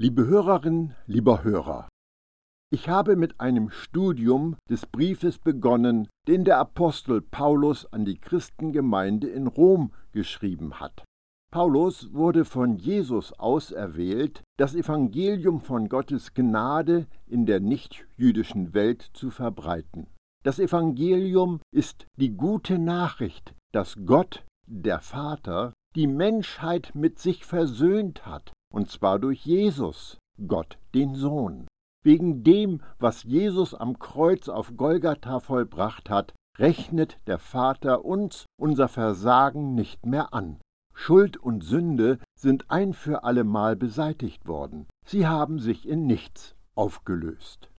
Liebe Hörerin, lieber Hörer, ich habe mit einem Studium des Briefes begonnen, den der Apostel Paulus an die Christengemeinde in Rom geschrieben hat. Paulus wurde von Jesus auserwählt, das Evangelium von Gottes Gnade in der nichtjüdischen Welt zu verbreiten. Das Evangelium ist die gute Nachricht, dass Gott, der Vater, die Menschheit mit sich versöhnt hat und zwar durch Jesus, Gott den Sohn. Wegen dem, was Jesus am Kreuz auf Golgatha vollbracht hat, rechnet der Vater uns unser Versagen nicht mehr an. Schuld und Sünde sind ein für allemal beseitigt worden. Sie haben sich in nichts aufgelöst.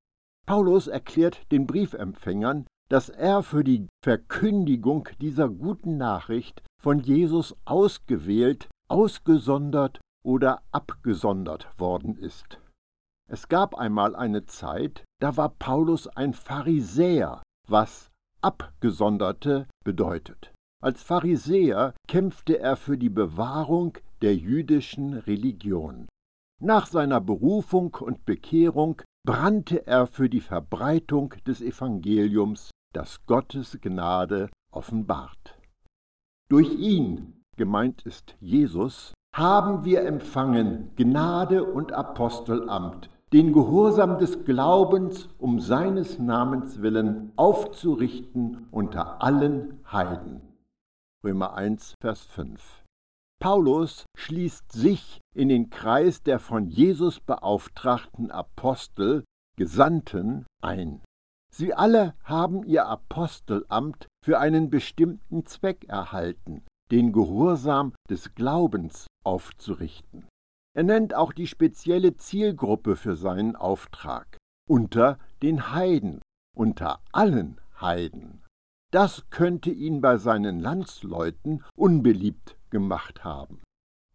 Paulus erklärt den Briefempfängern, dass er für die Verkündigung dieser guten Nachricht von Jesus ausgewählt, ausgesondert oder abgesondert worden ist. Es gab einmal eine Zeit, da war Paulus ein Pharisäer, was Abgesonderte bedeutet. Als Pharisäer kämpfte er für die Bewahrung der jüdischen Religion. Nach seiner Berufung und Bekehrung brannte er für die Verbreitung des Evangeliums, das Gottes Gnade offenbart. Durch ihn, gemeint ist Jesus, haben wir empfangen Gnade und Apostelamt, den Gehorsam des Glaubens um seines Namens willen aufzurichten unter allen Heiden. Römer 1, Vers 5. Paulus schließt sich in den Kreis der von Jesus beauftragten Apostel, Gesandten ein. Sie alle haben ihr Apostelamt für einen bestimmten Zweck erhalten, den Gehorsam des Glaubens aufzurichten. Er nennt auch die spezielle Zielgruppe für seinen Auftrag unter den Heiden, unter allen Heiden. Das könnte ihn bei seinen Landsleuten unbeliebt gemacht haben.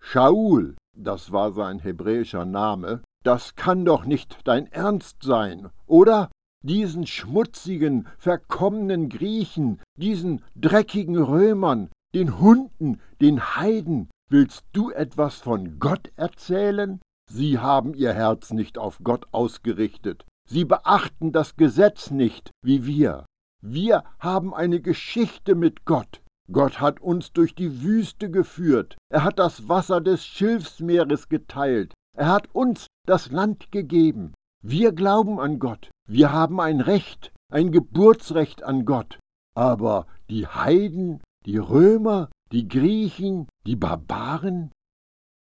Shaul, das war sein hebräischer Name, das kann doch nicht dein Ernst sein, oder? Diesen schmutzigen, verkommenen Griechen, diesen dreckigen Römern, den Hunden, den Heiden, willst du etwas von Gott erzählen? Sie haben ihr Herz nicht auf Gott ausgerichtet. Sie beachten das Gesetz nicht, wie wir. Wir haben eine Geschichte mit Gott. Gott hat uns durch die Wüste geführt. Er hat das Wasser des Schilfsmeeres geteilt. Er hat uns das Land gegeben. Wir glauben an Gott. Wir haben ein Recht, ein Geburtsrecht an Gott. Aber die Heiden die Römer, die Griechen, die Barbaren?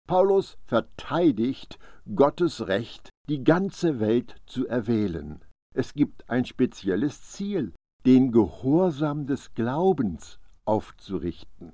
Paulus verteidigt Gottes Recht, die ganze Welt zu erwählen. Es gibt ein spezielles Ziel, den Gehorsam des Glaubens aufzurichten.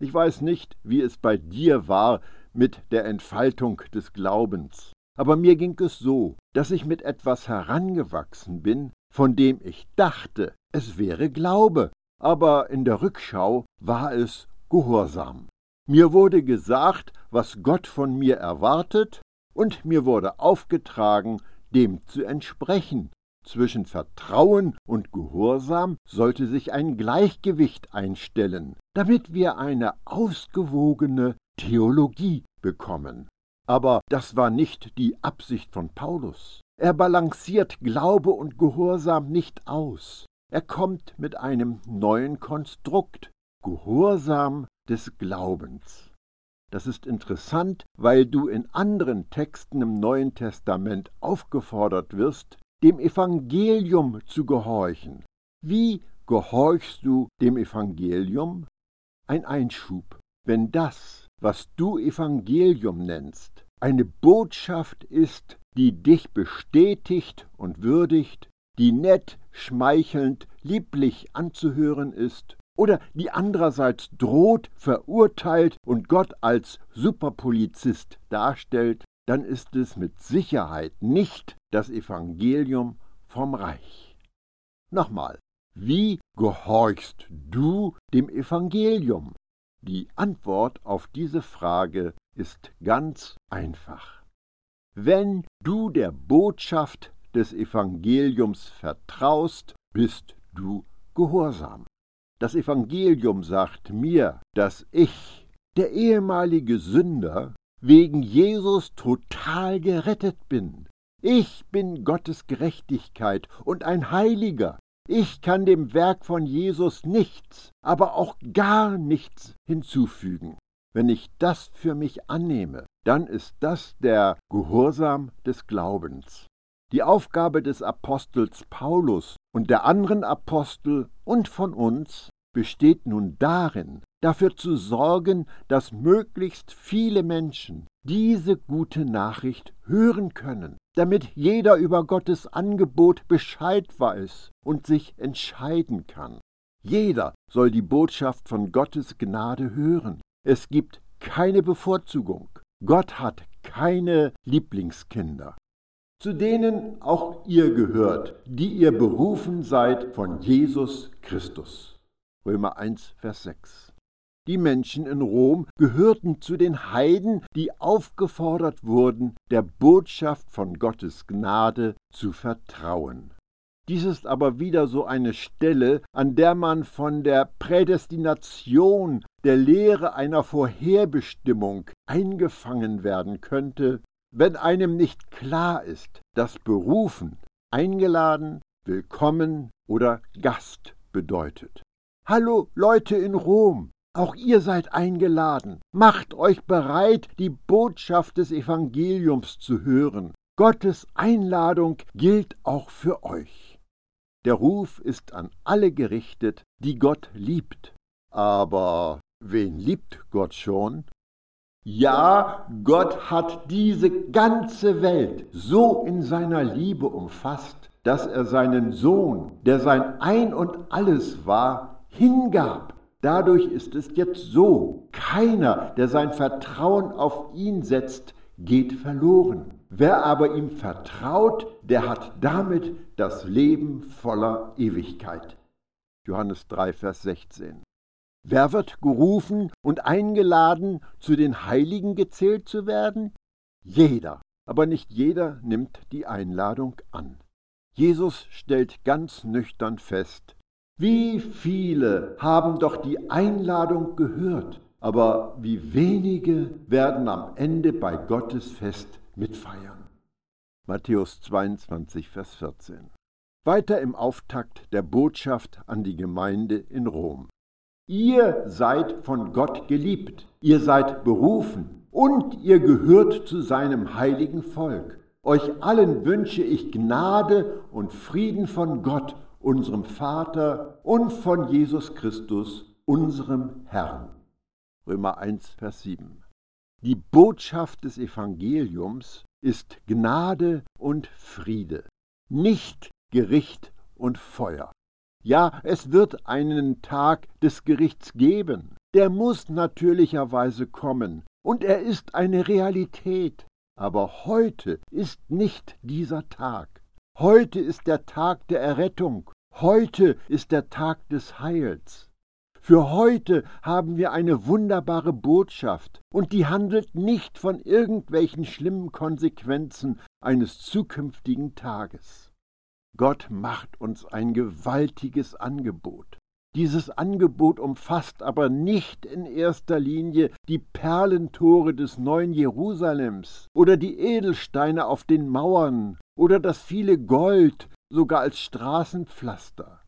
Ich weiß nicht, wie es bei dir war mit der Entfaltung des Glaubens, aber mir ging es so, dass ich mit etwas herangewachsen bin, von dem ich dachte, es wäre Glaube, aber in der Rückschau war es Gehorsam. Mir wurde gesagt, was Gott von mir erwartet, und mir wurde aufgetragen, dem zu entsprechen. Zwischen Vertrauen und Gehorsam sollte sich ein Gleichgewicht einstellen, damit wir eine ausgewogene Theologie bekommen. Aber das war nicht die Absicht von Paulus. Er balanciert Glaube und Gehorsam nicht aus. Er kommt mit einem neuen Konstrukt, Gehorsam des Glaubens. Das ist interessant, weil du in anderen Texten im Neuen Testament aufgefordert wirst, dem Evangelium zu gehorchen. Wie gehorchst du dem Evangelium? Ein Einschub. Wenn das, was du Evangelium nennst, eine Botschaft ist, die dich bestätigt und würdigt, die nett, schmeichelnd, lieblich anzuhören ist, oder die andererseits droht, verurteilt und Gott als Superpolizist darstellt, dann ist es mit Sicherheit nicht das Evangelium vom Reich. Nochmal, wie gehorchst du dem Evangelium? Die Antwort auf diese Frage ist ganz einfach. Wenn du der Botschaft des Evangeliums vertraust, bist du gehorsam. Das Evangelium sagt mir, dass ich, der ehemalige Sünder, wegen Jesus total gerettet bin. Ich bin Gottes Gerechtigkeit und ein Heiliger. Ich kann dem Werk von Jesus nichts, aber auch gar nichts hinzufügen. Wenn ich das für mich annehme, dann ist das der Gehorsam des Glaubens. Die Aufgabe des Apostels Paulus und der anderen Apostel und von uns besteht nun darin, dafür zu sorgen, dass möglichst viele Menschen diese gute Nachricht hören können, damit jeder über Gottes Angebot Bescheid weiß und sich entscheiden kann. Jeder soll die Botschaft von Gottes Gnade hören. Es gibt keine Bevorzugung. Gott hat keine Lieblingskinder, zu denen auch ihr gehört, die ihr berufen seid von Jesus Christus. Römer 1, Vers 6. Die Menschen in Rom gehörten zu den Heiden, die aufgefordert wurden, der Botschaft von Gottes Gnade zu vertrauen. Dies ist aber wieder so eine Stelle, an der man von der Prädestination, der Lehre einer Vorherbestimmung eingefangen werden könnte, wenn einem nicht klar ist, dass berufen, eingeladen, willkommen oder Gast bedeutet. Hallo Leute in Rom, auch ihr seid eingeladen. Macht euch bereit, die Botschaft des Evangeliums zu hören. Gottes Einladung gilt auch für euch. Der Ruf ist an alle gerichtet, die Gott liebt. Aber wen liebt Gott schon? Ja, Gott hat diese ganze Welt so in seiner Liebe umfasst, dass er seinen Sohn, der sein Ein und alles war, hingab. Dadurch ist es jetzt so, keiner, der sein Vertrauen auf ihn setzt, geht verloren. Wer aber ihm vertraut, der hat damit das Leben voller Ewigkeit. Johannes 3, Vers 16. Wer wird gerufen und eingeladen, zu den Heiligen gezählt zu werden? Jeder, aber nicht jeder nimmt die Einladung an. Jesus stellt ganz nüchtern fest, wie viele haben doch die Einladung gehört, aber wie wenige werden am Ende bei Gottes Fest mitfeiern. Matthäus 22, Vers 14. Weiter im Auftakt der Botschaft an die Gemeinde in Rom. Ihr seid von Gott geliebt, ihr seid berufen und ihr gehört zu seinem heiligen Volk. Euch allen wünsche ich Gnade und Frieden von Gott unserem Vater und von Jesus Christus, unserem Herrn. Römer 1, Vers 7. Die Botschaft des Evangeliums ist Gnade und Friede, nicht Gericht und Feuer. Ja, es wird einen Tag des Gerichts geben. Der muss natürlicherweise kommen, und er ist eine Realität. Aber heute ist nicht dieser Tag. Heute ist der Tag der Errettung. Heute ist der Tag des Heils. Für heute haben wir eine wunderbare Botschaft, und die handelt nicht von irgendwelchen schlimmen Konsequenzen eines zukünftigen Tages. Gott macht uns ein gewaltiges Angebot. Dieses Angebot umfasst aber nicht in erster Linie die Perlentore des neuen Jerusalems oder die Edelsteine auf den Mauern oder das viele Gold, sogar als Straßenpflaster.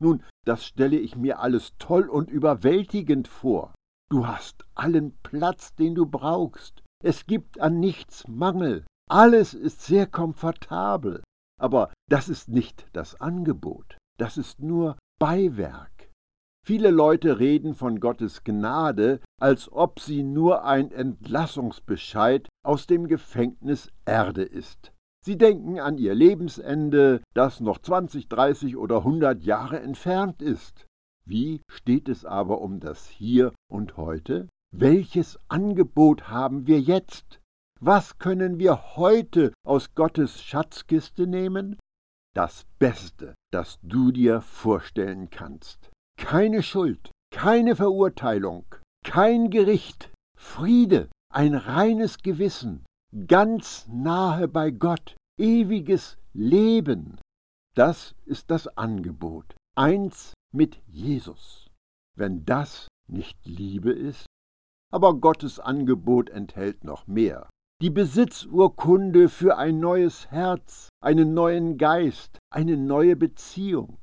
Nun, das stelle ich mir alles toll und überwältigend vor. Du hast allen Platz, den du brauchst. Es gibt an nichts Mangel. Alles ist sehr komfortabel. Aber das ist nicht das Angebot. Das ist nur Beiwerk. Viele Leute reden von Gottes Gnade, als ob sie nur ein Entlassungsbescheid aus dem Gefängnis Erde ist. Sie denken an ihr Lebensende, das noch 20, 30 oder 100 Jahre entfernt ist. Wie steht es aber um das Hier und heute? Welches Angebot haben wir jetzt? Was können wir heute aus Gottes Schatzkiste nehmen? Das Beste, das du dir vorstellen kannst. Keine Schuld, keine Verurteilung, kein Gericht, Friede, ein reines Gewissen, ganz nahe bei Gott, ewiges Leben. Das ist das Angebot, eins mit Jesus. Wenn das nicht Liebe ist, aber Gottes Angebot enthält noch mehr. Die Besitzurkunde für ein neues Herz, einen neuen Geist, eine neue Beziehung.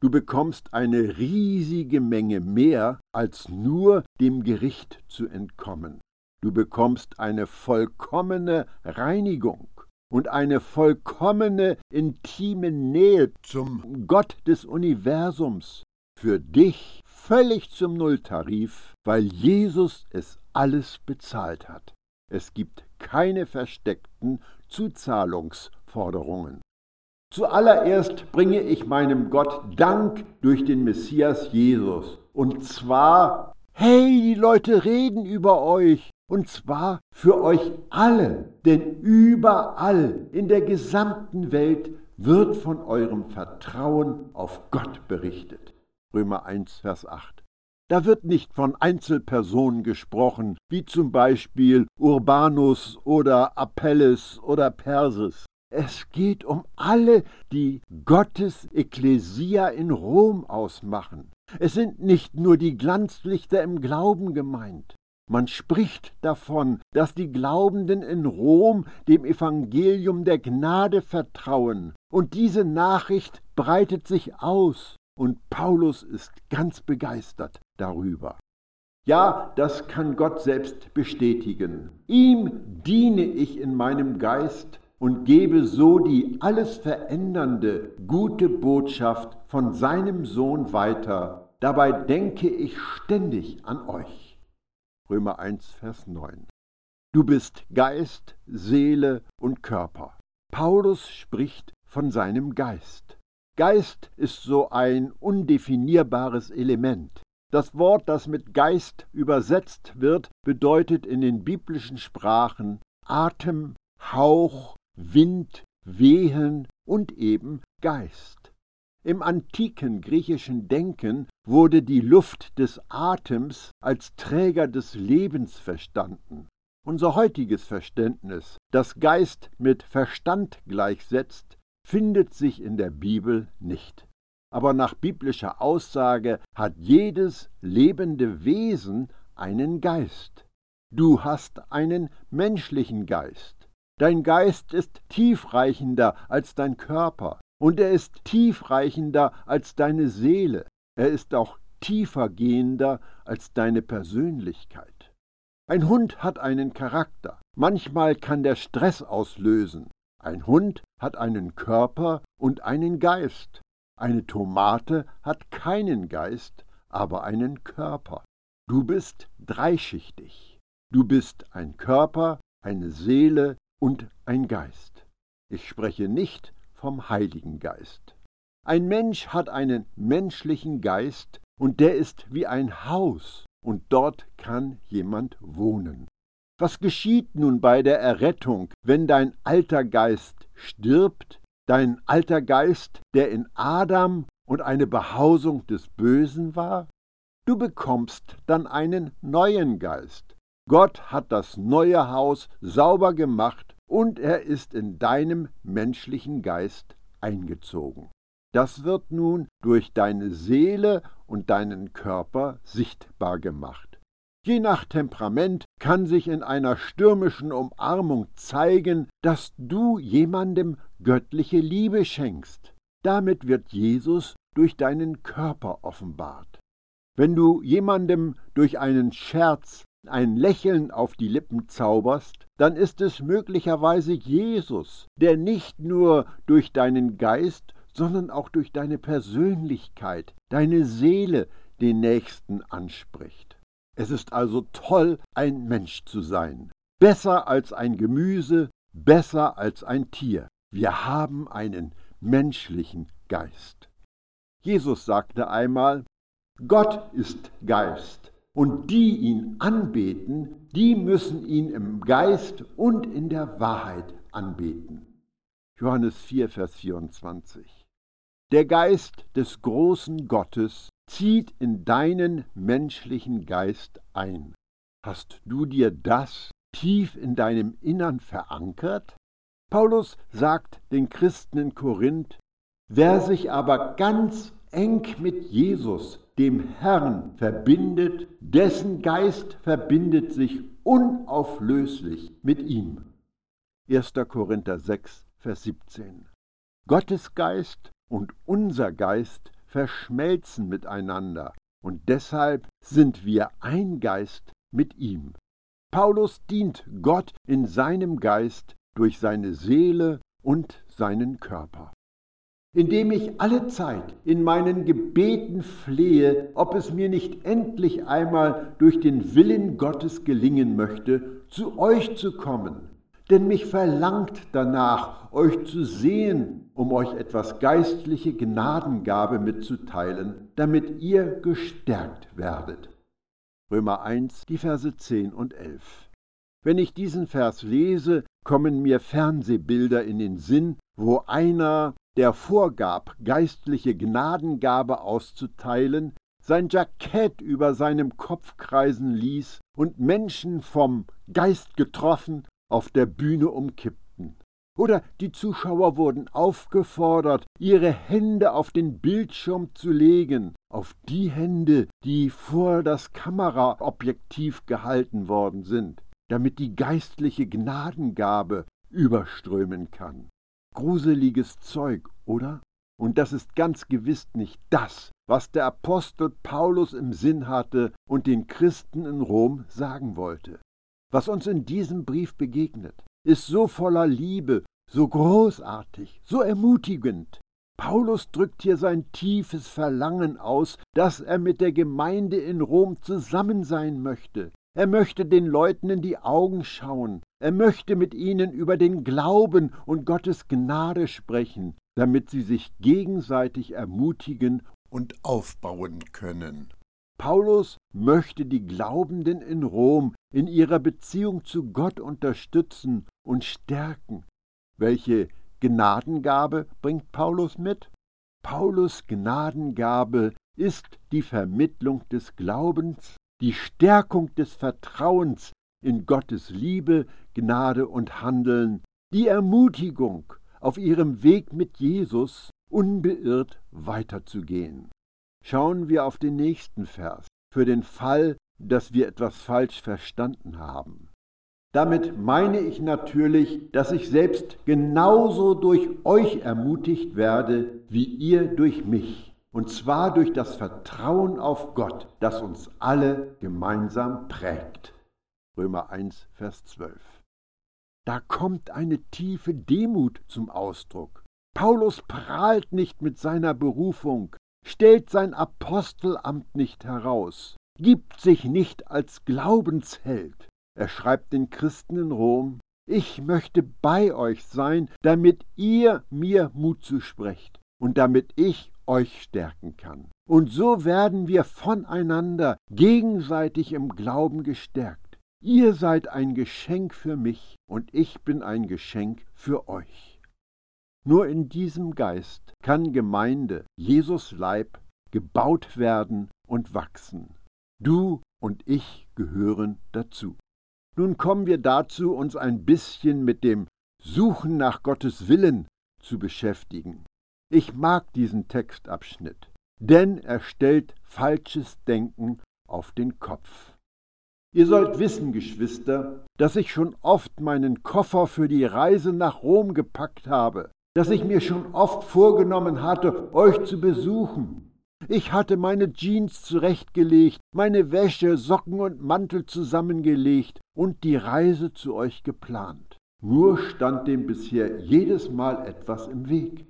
Du bekommst eine riesige Menge mehr, als nur dem Gericht zu entkommen. Du bekommst eine vollkommene Reinigung und eine vollkommene intime Nähe zum Gott des Universums. Für dich völlig zum Nulltarif, weil Jesus es alles bezahlt hat. Es gibt keine versteckten Zuzahlungsforderungen. Zuallererst bringe ich meinem Gott Dank durch den Messias Jesus. Und zwar, hey, die Leute reden über euch. Und zwar für euch alle. Denn überall in der gesamten Welt wird von eurem Vertrauen auf Gott berichtet. Römer 1, Vers 8. Da wird nicht von Einzelpersonen gesprochen, wie zum Beispiel Urbanus oder Apelles oder Perses. Es geht um alle, die Gottes Ekklesia in Rom ausmachen. Es sind nicht nur die Glanzlichter im Glauben gemeint. Man spricht davon, dass die Glaubenden in Rom dem Evangelium der Gnade vertrauen, und diese Nachricht breitet sich aus, und Paulus ist ganz begeistert darüber. Ja, das kann Gott selbst bestätigen. Ihm diene ich in meinem Geist und gebe so die alles verändernde gute Botschaft von seinem Sohn weiter. Dabei denke ich ständig an euch. Römer 1, Vers 9. Du bist Geist, Seele und Körper. Paulus spricht von seinem Geist. Geist ist so ein undefinierbares Element. Das Wort, das mit Geist übersetzt wird, bedeutet in den biblischen Sprachen Atem, Hauch, Wind, Wehen und eben Geist. Im antiken griechischen Denken wurde die Luft des Atems als Träger des Lebens verstanden. Unser heutiges Verständnis, das Geist mit Verstand gleichsetzt, findet sich in der Bibel nicht. Aber nach biblischer Aussage hat jedes lebende Wesen einen Geist. Du hast einen menschlichen Geist. Dein Geist ist tiefreichender als dein Körper und er ist tiefreichender als deine Seele. Er ist auch tiefer gehender als deine Persönlichkeit. Ein Hund hat einen Charakter. Manchmal kann der Stress auslösen. Ein Hund hat einen Körper und einen Geist. Eine Tomate hat keinen Geist, aber einen Körper. Du bist dreischichtig. Du bist ein Körper, eine Seele und ein Geist. Ich spreche nicht vom Heiligen Geist. Ein Mensch hat einen menschlichen Geist und der ist wie ein Haus und dort kann jemand wohnen. Was geschieht nun bei der Errettung, wenn dein alter Geist stirbt, dein alter Geist, der in Adam und eine Behausung des Bösen war? Du bekommst dann einen neuen Geist. Gott hat das neue Haus sauber gemacht und er ist in deinem menschlichen Geist eingezogen. Das wird nun durch deine Seele und deinen Körper sichtbar gemacht. Je nach Temperament kann sich in einer stürmischen Umarmung zeigen, dass du jemandem göttliche Liebe schenkst. Damit wird Jesus durch deinen Körper offenbart. Wenn du jemandem durch einen Scherz ein Lächeln auf die Lippen zauberst, dann ist es möglicherweise Jesus, der nicht nur durch deinen Geist, sondern auch durch deine Persönlichkeit, deine Seele den Nächsten anspricht. Es ist also toll, ein Mensch zu sein. Besser als ein Gemüse, besser als ein Tier. Wir haben einen menschlichen Geist. Jesus sagte einmal, Gott ist Geist und die ihn anbeten, die müssen ihn im Geist und in der Wahrheit anbeten. Johannes 4, Vers 24. Der Geist des großen Gottes zieht in deinen menschlichen Geist ein. Hast du dir das tief in deinem Innern verankert? Paulus sagt den Christen in Korinth, wer sich aber ganz eng mit Jesus, dem Herrn, verbindet, dessen Geist verbindet sich unauflöslich mit ihm. 1. Korinther 6, Vers 17. Gottes Geist und unser Geist verschmelzen miteinander und deshalb sind wir ein Geist mit ihm. Paulus dient Gott in seinem Geist durch seine Seele und seinen Körper. Indem ich alle Zeit in meinen Gebeten flehe, ob es mir nicht endlich einmal durch den Willen Gottes gelingen möchte, zu euch zu kommen, denn mich verlangt danach, euch zu sehen, um euch etwas geistliche Gnadengabe mitzuteilen, damit ihr gestärkt werdet. Römer 1, die Verse 10 und 11. Wenn ich diesen Vers lese, kommen mir Fernsehbilder in den Sinn, wo einer, der vorgab, geistliche Gnadengabe auszuteilen, sein Jackett über seinem Kopf kreisen ließ und Menschen vom Geist getroffen auf der Bühne umkippten. Oder die Zuschauer wurden aufgefordert, ihre Hände auf den Bildschirm zu legen, auf die Hände, die vor das Kameraobjektiv gehalten worden sind, damit die geistliche Gnadengabe überströmen kann. Gruseliges Zeug, oder? Und das ist ganz gewiss nicht das, was der Apostel Paulus im Sinn hatte und den Christen in Rom sagen wollte. Was uns in diesem Brief begegnet, ist so voller Liebe, so großartig, so ermutigend. Paulus drückt hier sein tiefes Verlangen aus, dass er mit der Gemeinde in Rom zusammen sein möchte. Er möchte den Leuten in die Augen schauen. Er möchte mit ihnen über den Glauben und Gottes Gnade sprechen, damit sie sich gegenseitig ermutigen und aufbauen können. Paulus möchte die Glaubenden in Rom in ihrer Beziehung zu Gott unterstützen und stärken. Welche Gnadengabe bringt Paulus mit? Paulus Gnadengabe ist die Vermittlung des Glaubens, die Stärkung des Vertrauens in Gottes Liebe, Gnade und Handeln, die Ermutigung, auf ihrem Weg mit Jesus unbeirrt weiterzugehen. Schauen wir auf den nächsten Vers, für den Fall, dass wir etwas falsch verstanden haben. Damit meine ich natürlich, dass ich selbst genauso durch euch ermutigt werde, wie ihr durch mich, und zwar durch das Vertrauen auf Gott, das uns alle gemeinsam prägt. Römer 1, Vers 12. Da kommt eine tiefe Demut zum Ausdruck. Paulus prahlt nicht mit seiner Berufung, stellt sein Apostelamt nicht heraus, gibt sich nicht als Glaubensheld. Er schreibt den Christen in Rom, ich möchte bei euch sein, damit ihr mir Mut zusprecht und damit ich euch stärken kann. Und so werden wir voneinander gegenseitig im Glauben gestärkt. Ihr seid ein Geschenk für mich und ich bin ein Geschenk für euch. Nur in diesem Geist kann Gemeinde, Jesus Leib, gebaut werden und wachsen. Du und ich gehören dazu. Nun kommen wir dazu, uns ein bisschen mit dem Suchen nach Gottes Willen zu beschäftigen. Ich mag diesen Textabschnitt, denn er stellt falsches Denken auf den Kopf. Ihr sollt wissen, Geschwister, dass ich schon oft meinen Koffer für die Reise nach Rom gepackt habe dass ich mir schon oft vorgenommen hatte, euch zu besuchen. Ich hatte meine Jeans zurechtgelegt, meine Wäsche, Socken und Mantel zusammengelegt und die Reise zu euch geplant. Nur stand dem bisher jedes Mal etwas im Weg.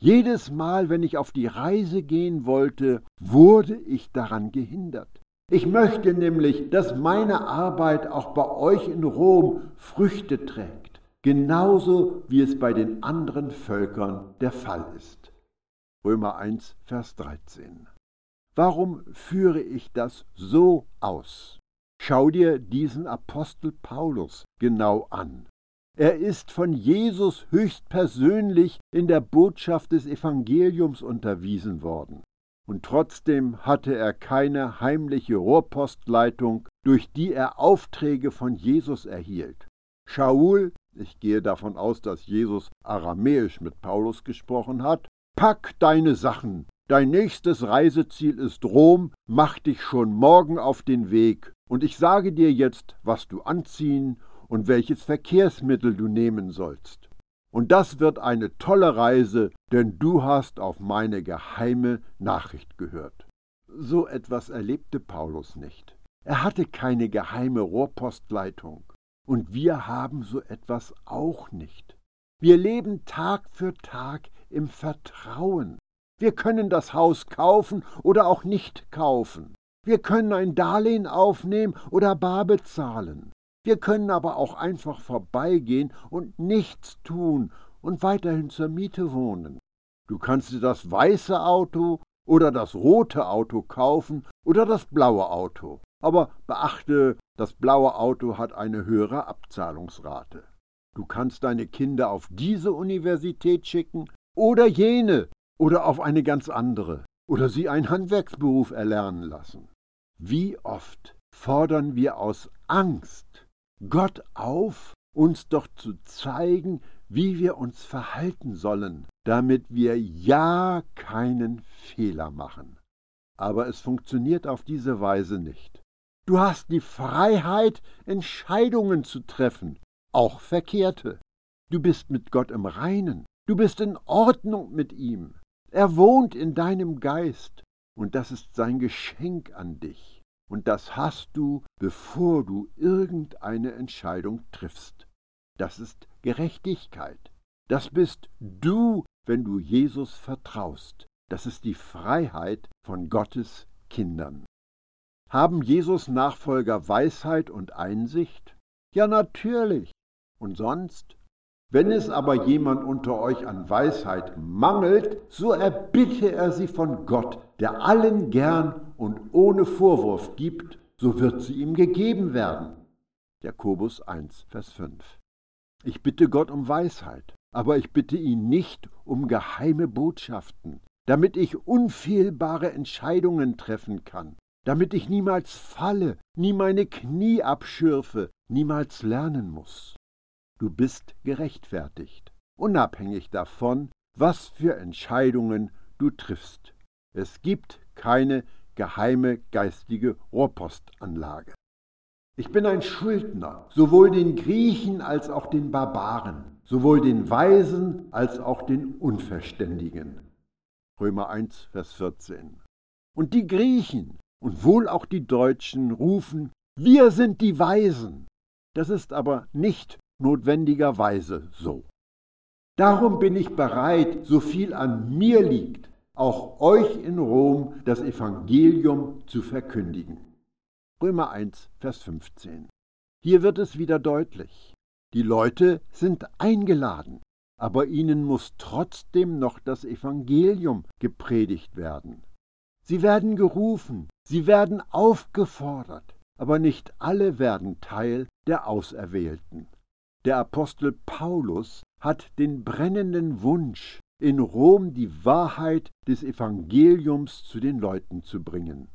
Jedes Mal, wenn ich auf die Reise gehen wollte, wurde ich daran gehindert. Ich möchte nämlich, dass meine Arbeit auch bei euch in Rom Früchte trägt genauso wie es bei den anderen Völkern der Fall ist. Römer 1, Vers 13. Warum führe ich das so aus? Schau dir diesen Apostel Paulus genau an. Er ist von Jesus höchstpersönlich in der Botschaft des Evangeliums unterwiesen worden. Und trotzdem hatte er keine heimliche Rohrpostleitung, durch die er Aufträge von Jesus erhielt. Shaul ich gehe davon aus, dass Jesus aramäisch mit Paulus gesprochen hat, pack deine Sachen, Dein nächstes Reiseziel ist Rom, mach dich schon morgen auf den Weg, und ich sage dir jetzt, was du anziehen und welches Verkehrsmittel du nehmen sollst. Und das wird eine tolle Reise, denn du hast auf meine geheime Nachricht gehört. So etwas erlebte Paulus nicht. Er hatte keine geheime Rohrpostleitung. Und wir haben so etwas auch nicht. Wir leben Tag für Tag im Vertrauen. Wir können das Haus kaufen oder auch nicht kaufen. Wir können ein Darlehen aufnehmen oder bar bezahlen. Wir können aber auch einfach vorbeigehen und nichts tun und weiterhin zur Miete wohnen. Du kannst dir das weiße Auto oder das rote Auto kaufen oder das blaue Auto. Aber beachte, das blaue Auto hat eine höhere Abzahlungsrate. Du kannst deine Kinder auf diese Universität schicken oder jene oder auf eine ganz andere oder sie einen Handwerksberuf erlernen lassen. Wie oft fordern wir aus Angst Gott auf, uns doch zu zeigen, wie wir uns verhalten sollen, damit wir ja keinen Fehler machen. Aber es funktioniert auf diese Weise nicht. Du hast die Freiheit, Entscheidungen zu treffen, auch verkehrte. Du bist mit Gott im Reinen, du bist in Ordnung mit ihm. Er wohnt in deinem Geist, und das ist sein Geschenk an dich. Und das hast du, bevor du irgendeine Entscheidung triffst. Das ist Gerechtigkeit. Das bist du, wenn du Jesus vertraust. Das ist die Freiheit von Gottes Kindern. Haben Jesus Nachfolger Weisheit und Einsicht? Ja, natürlich. Und sonst? Wenn es aber jemand unter euch an Weisheit mangelt, so erbitte er sie von Gott, der allen gern und ohne Vorwurf gibt, so wird sie ihm gegeben werden. Jakobus 1, Vers 5. Ich bitte Gott um Weisheit, aber ich bitte ihn nicht um geheime Botschaften, damit ich unfehlbare Entscheidungen treffen kann, damit ich niemals falle, nie meine Knie abschürfe, niemals lernen muss. Du bist gerechtfertigt, unabhängig davon, was für Entscheidungen du triffst. Es gibt keine geheime geistige Rohrpostanlage. Ich bin ein Schuldner, sowohl den Griechen als auch den Barbaren, sowohl den Weisen als auch den Unverständigen. Römer 1, Vers 14. Und die Griechen und wohl auch die Deutschen rufen, wir sind die Weisen. Das ist aber nicht notwendigerweise so. Darum bin ich bereit, so viel an mir liegt, auch euch in Rom das Evangelium zu verkündigen. Römer 1, Vers 15. Hier wird es wieder deutlich. Die Leute sind eingeladen, aber ihnen muss trotzdem noch das Evangelium gepredigt werden. Sie werden gerufen, sie werden aufgefordert, aber nicht alle werden Teil der Auserwählten. Der Apostel Paulus hat den brennenden Wunsch, in Rom die Wahrheit des Evangeliums zu den Leuten zu bringen.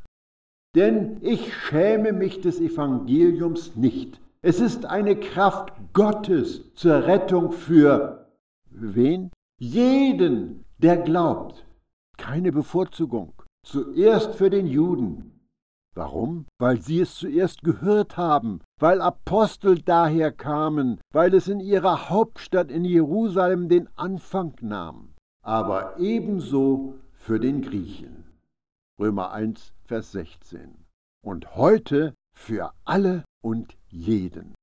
Denn ich schäme mich des Evangeliums nicht. Es ist eine Kraft Gottes zur Rettung für wen? Jeden, der glaubt. Keine Bevorzugung. Zuerst für den Juden, Warum? Weil sie es zuerst gehört haben, weil Apostel daher kamen, weil es in ihrer Hauptstadt in Jerusalem den Anfang nahm, aber ebenso für den Griechen. Römer 1, Vers 16. Und heute für alle und jeden.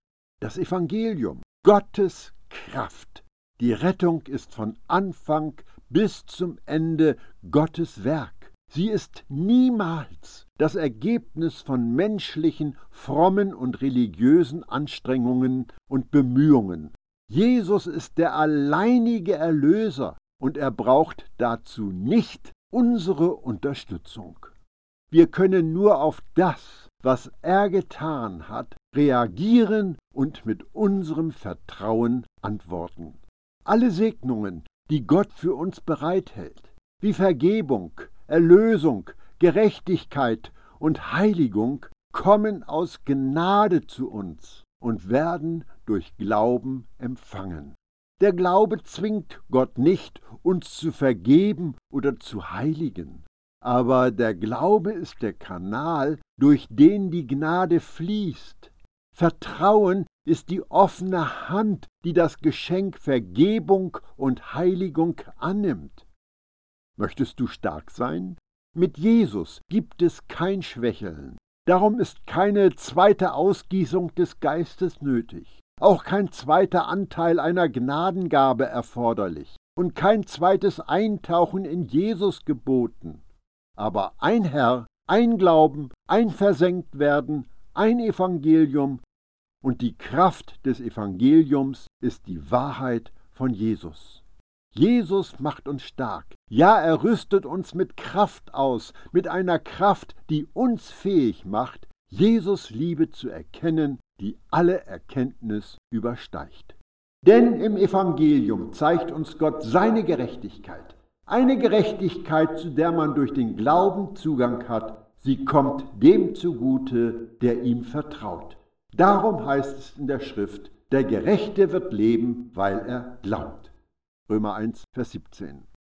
Das Evangelium, Gottes Kraft. Die Rettung ist von Anfang bis zum Ende Gottes Werk. Sie ist niemals das Ergebnis von menschlichen, frommen und religiösen Anstrengungen und Bemühungen. Jesus ist der alleinige Erlöser und er braucht dazu nicht unsere Unterstützung. Wir können nur auf das, was er getan hat, reagieren und mit unserem Vertrauen antworten. Alle Segnungen, die Gott für uns bereithält, wie Vergebung, Erlösung, Gerechtigkeit und Heiligung kommen aus Gnade zu uns und werden durch Glauben empfangen. Der Glaube zwingt Gott nicht, uns zu vergeben oder zu heiligen. Aber der Glaube ist der Kanal, durch den die Gnade fließt. Vertrauen ist die offene Hand, die das Geschenk Vergebung und Heiligung annimmt. Möchtest du stark sein? Mit Jesus gibt es kein Schwächeln. Darum ist keine zweite Ausgießung des Geistes nötig, auch kein zweiter Anteil einer Gnadengabe erforderlich und kein zweites Eintauchen in Jesus geboten. Aber ein Herr, ein Glauben, ein Versenktwerden, ein Evangelium und die Kraft des Evangeliums ist die Wahrheit von Jesus. Jesus macht uns stark. Ja, er rüstet uns mit Kraft aus, mit einer Kraft, die uns fähig macht, Jesus Liebe zu erkennen, die alle Erkenntnis übersteigt. Denn im Evangelium zeigt uns Gott seine Gerechtigkeit. Eine Gerechtigkeit, zu der man durch den Glauben Zugang hat. Sie kommt dem zugute, der ihm vertraut. Darum heißt es in der Schrift, der Gerechte wird leben, weil er glaubt. Römer 1, Vers 17.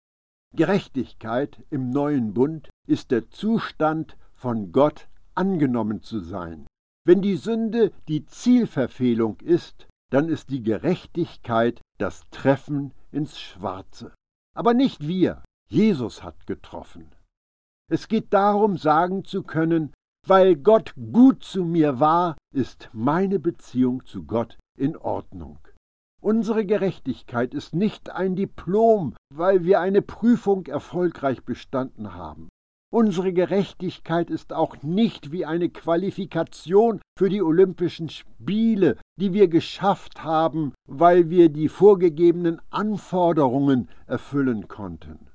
Gerechtigkeit im neuen Bund ist der Zustand, von Gott angenommen zu sein. Wenn die Sünde die Zielverfehlung ist, dann ist die Gerechtigkeit das Treffen ins Schwarze. Aber nicht wir, Jesus hat getroffen. Es geht darum, sagen zu können, weil Gott gut zu mir war, ist meine Beziehung zu Gott in Ordnung. Unsere Gerechtigkeit ist nicht ein Diplom, weil wir eine Prüfung erfolgreich bestanden haben. Unsere Gerechtigkeit ist auch nicht wie eine Qualifikation für die Olympischen Spiele, die wir geschafft haben, weil wir die vorgegebenen Anforderungen erfüllen konnten.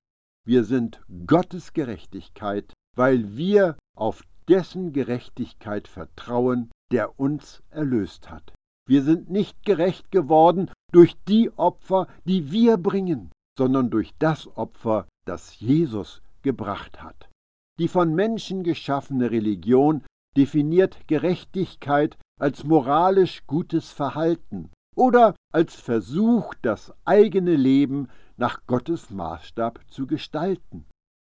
Wir sind Gottes Gerechtigkeit, weil wir auf dessen Gerechtigkeit vertrauen, der uns erlöst hat. Wir sind nicht gerecht geworden durch die Opfer, die wir bringen, sondern durch das Opfer, das Jesus gebracht hat. Die von Menschen geschaffene Religion definiert Gerechtigkeit als moralisch gutes Verhalten oder als Versuch, das eigene Leben nach Gottes Maßstab zu gestalten.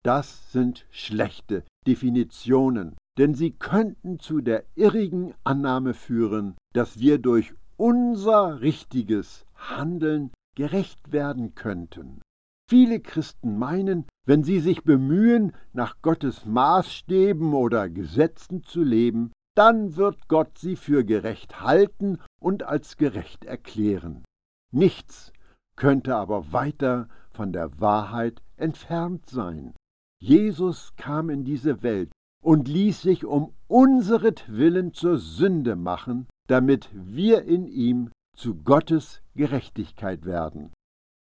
Das sind schlechte Definitionen, denn sie könnten zu der irrigen Annahme führen, dass wir durch unser richtiges Handeln gerecht werden könnten. Viele Christen meinen, wenn sie sich bemühen, nach Gottes Maßstäben oder Gesetzen zu leben, dann wird Gott sie für gerecht halten und als gerecht erklären. Nichts könnte aber weiter von der Wahrheit entfernt sein. Jesus kam in diese Welt und ließ sich um unseretwillen zur Sünde machen, damit wir in ihm zu Gottes Gerechtigkeit werden.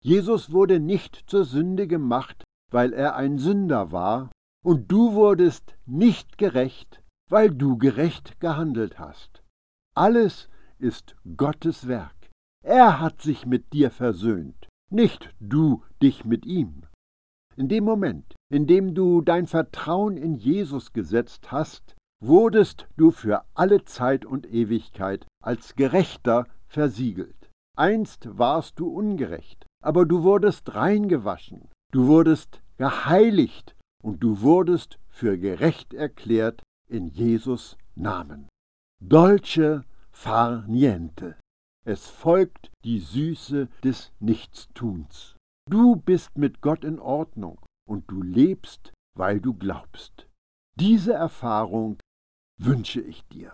Jesus wurde nicht zur Sünde gemacht, weil er ein Sünder war, und du wurdest nicht gerecht, weil du gerecht gehandelt hast. Alles ist Gottes Werk. Er hat sich mit dir versöhnt, nicht du dich mit ihm. In dem Moment, in dem du dein Vertrauen in Jesus gesetzt hast, wurdest du für alle Zeit und Ewigkeit als Gerechter versiegelt. Einst warst du ungerecht, aber du wurdest reingewaschen, du wurdest geheiligt und du wurdest für gerecht erklärt in Jesus Namen. Dolce far niente. Es folgt die Süße des Nichtstuns. Du bist mit Gott in Ordnung und du lebst, weil du glaubst. Diese Erfahrung wünsche ich dir.